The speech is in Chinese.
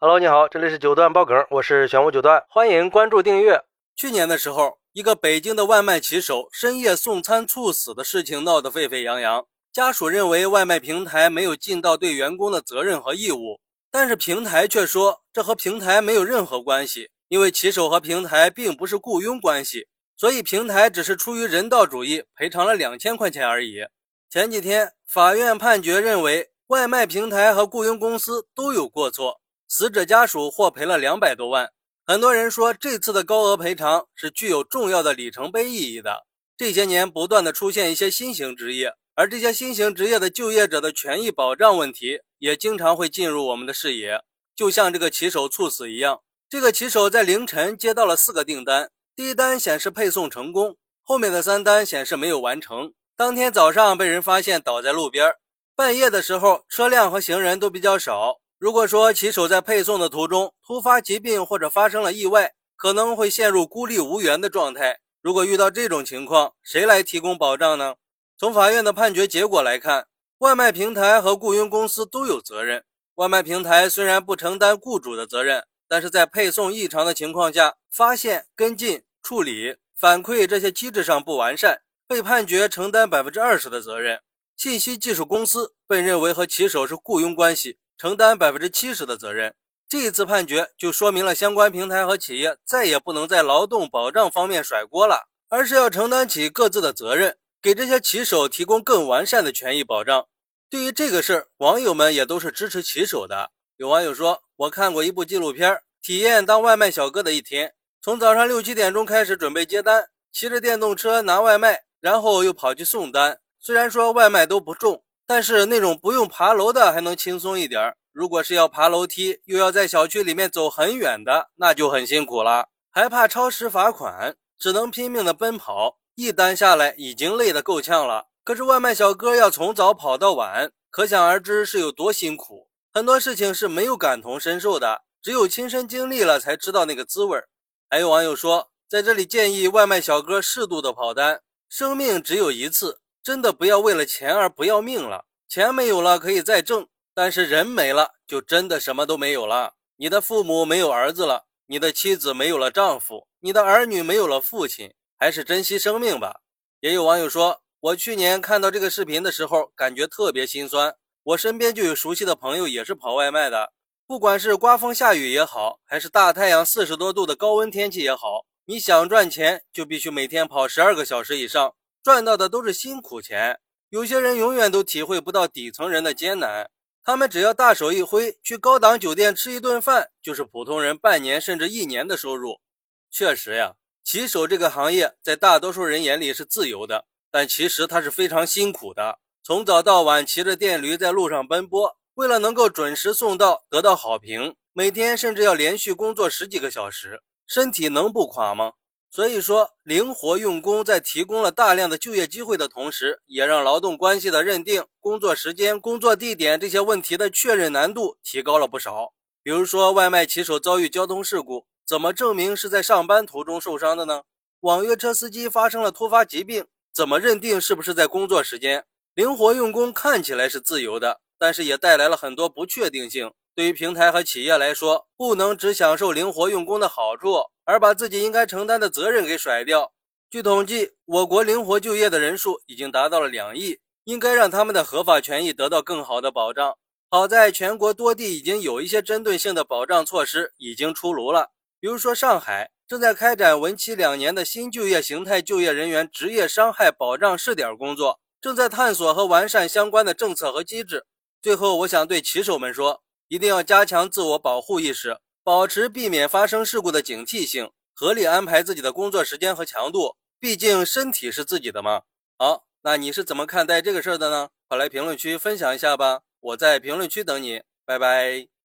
Hello，你好，这里是九段爆梗，我是玄武九段，欢迎关注订阅。去年的时候，一个北京的外卖骑手深夜送餐猝死的事情闹得沸沸扬扬，家属认为外卖平台没有尽到对员工的责任和义务，但是平台却说这和平台没有任何关系，因为骑手和平台并不是雇佣关系，所以平台只是出于人道主义赔偿了两千块钱而已。前几天，法院判决认为。外卖平台和雇佣公司都有过错，死者家属获赔了两百多万。很多人说这次的高额赔偿是具有重要的里程碑意义的。这些年不断的出现一些新型职业，而这些新型职业的就业者的权益保障问题也经常会进入我们的视野。就像这个骑手猝死一样，这个骑手在凌晨接到了四个订单，第一单显示配送成功，后面的三单显示没有完成。当天早上被人发现倒在路边。半夜的时候，车辆和行人都比较少。如果说骑手在配送的途中突发疾病或者发生了意外，可能会陷入孤立无援的状态。如果遇到这种情况，谁来提供保障呢？从法院的判决结果来看，外卖平台和雇佣公司都有责任。外卖平台虽然不承担雇主的责任，但是在配送异常的情况下，发现、跟进、处理、反馈这些机制上不完善，被判决承担百分之二十的责任。信息技术公司被认为和骑手是雇佣关系，承担百分之七十的责任。这一次判决就说明了相关平台和企业再也不能在劳动保障方面甩锅了，而是要承担起各自的责任，给这些骑手提供更完善的权益保障。对于这个事儿，网友们也都是支持骑手的。有网友说：“我看过一部纪录片，体验当外卖小哥的一天，从早上六七点钟开始准备接单，骑着电动车拿外卖，然后又跑去送单。”虽然说外卖都不重，但是那种不用爬楼的还能轻松一点。如果是要爬楼梯，又要在小区里面走很远的，那就很辛苦了，还怕超时罚款，只能拼命的奔跑。一单下来已经累得够呛了，可是外卖小哥要从早跑到晚，可想而知是有多辛苦。很多事情是没有感同身受的，只有亲身经历了才知道那个滋味还有网友说，在这里建议外卖小哥适度的跑单，生命只有一次。真的不要为了钱而不要命了。钱没有了可以再挣，但是人没了就真的什么都没有了。你的父母没有儿子了，你的妻子没有了丈夫，你的儿女没有了父亲，还是珍惜生命吧。也有网友说，我去年看到这个视频的时候，感觉特别心酸。我身边就有熟悉的朋友也是跑外卖的，不管是刮风下雨也好，还是大太阳四十多度的高温天气也好，你想赚钱就必须每天跑十二个小时以上。赚到的都是辛苦钱，有些人永远都体会不到底层人的艰难。他们只要大手一挥，去高档酒店吃一顿饭，就是普通人半年甚至一年的收入。确实呀，骑手这个行业在大多数人眼里是自由的，但其实他是非常辛苦的。从早到晚骑着电驴在路上奔波，为了能够准时送到，得到好评，每天甚至要连续工作十几个小时，身体能不垮吗？所以说，灵活用工在提供了大量的就业机会的同时，也让劳动关系的认定、工作时间、工作地点这些问题的确认难度提高了不少。比如说，外卖骑手遭遇交通事故，怎么证明是在上班途中受伤的呢？网约车司机发生了突发疾病，怎么认定是不是在工作时间？灵活用工看起来是自由的，但是也带来了很多不确定性。对于平台和企业来说，不能只享受灵活用工的好处，而把自己应该承担的责任给甩掉。据统计，我国灵活就业的人数已经达到了两亿，应该让他们的合法权益得到更好的保障。好在全国多地已经有一些针对性的保障措施已经出炉了，比如说上海正在开展为期两年的新就业形态就业人员职业伤害保障试点工作，正在探索和完善相关的政策和机制。最后，我想对骑手们说。一定要加强自我保护意识，保持避免发生事故的警惕性，合理安排自己的工作时间和强度。毕竟身体是自己的嘛。好，那你是怎么看待这个事儿的呢？快来评论区分享一下吧，我在评论区等你，拜拜。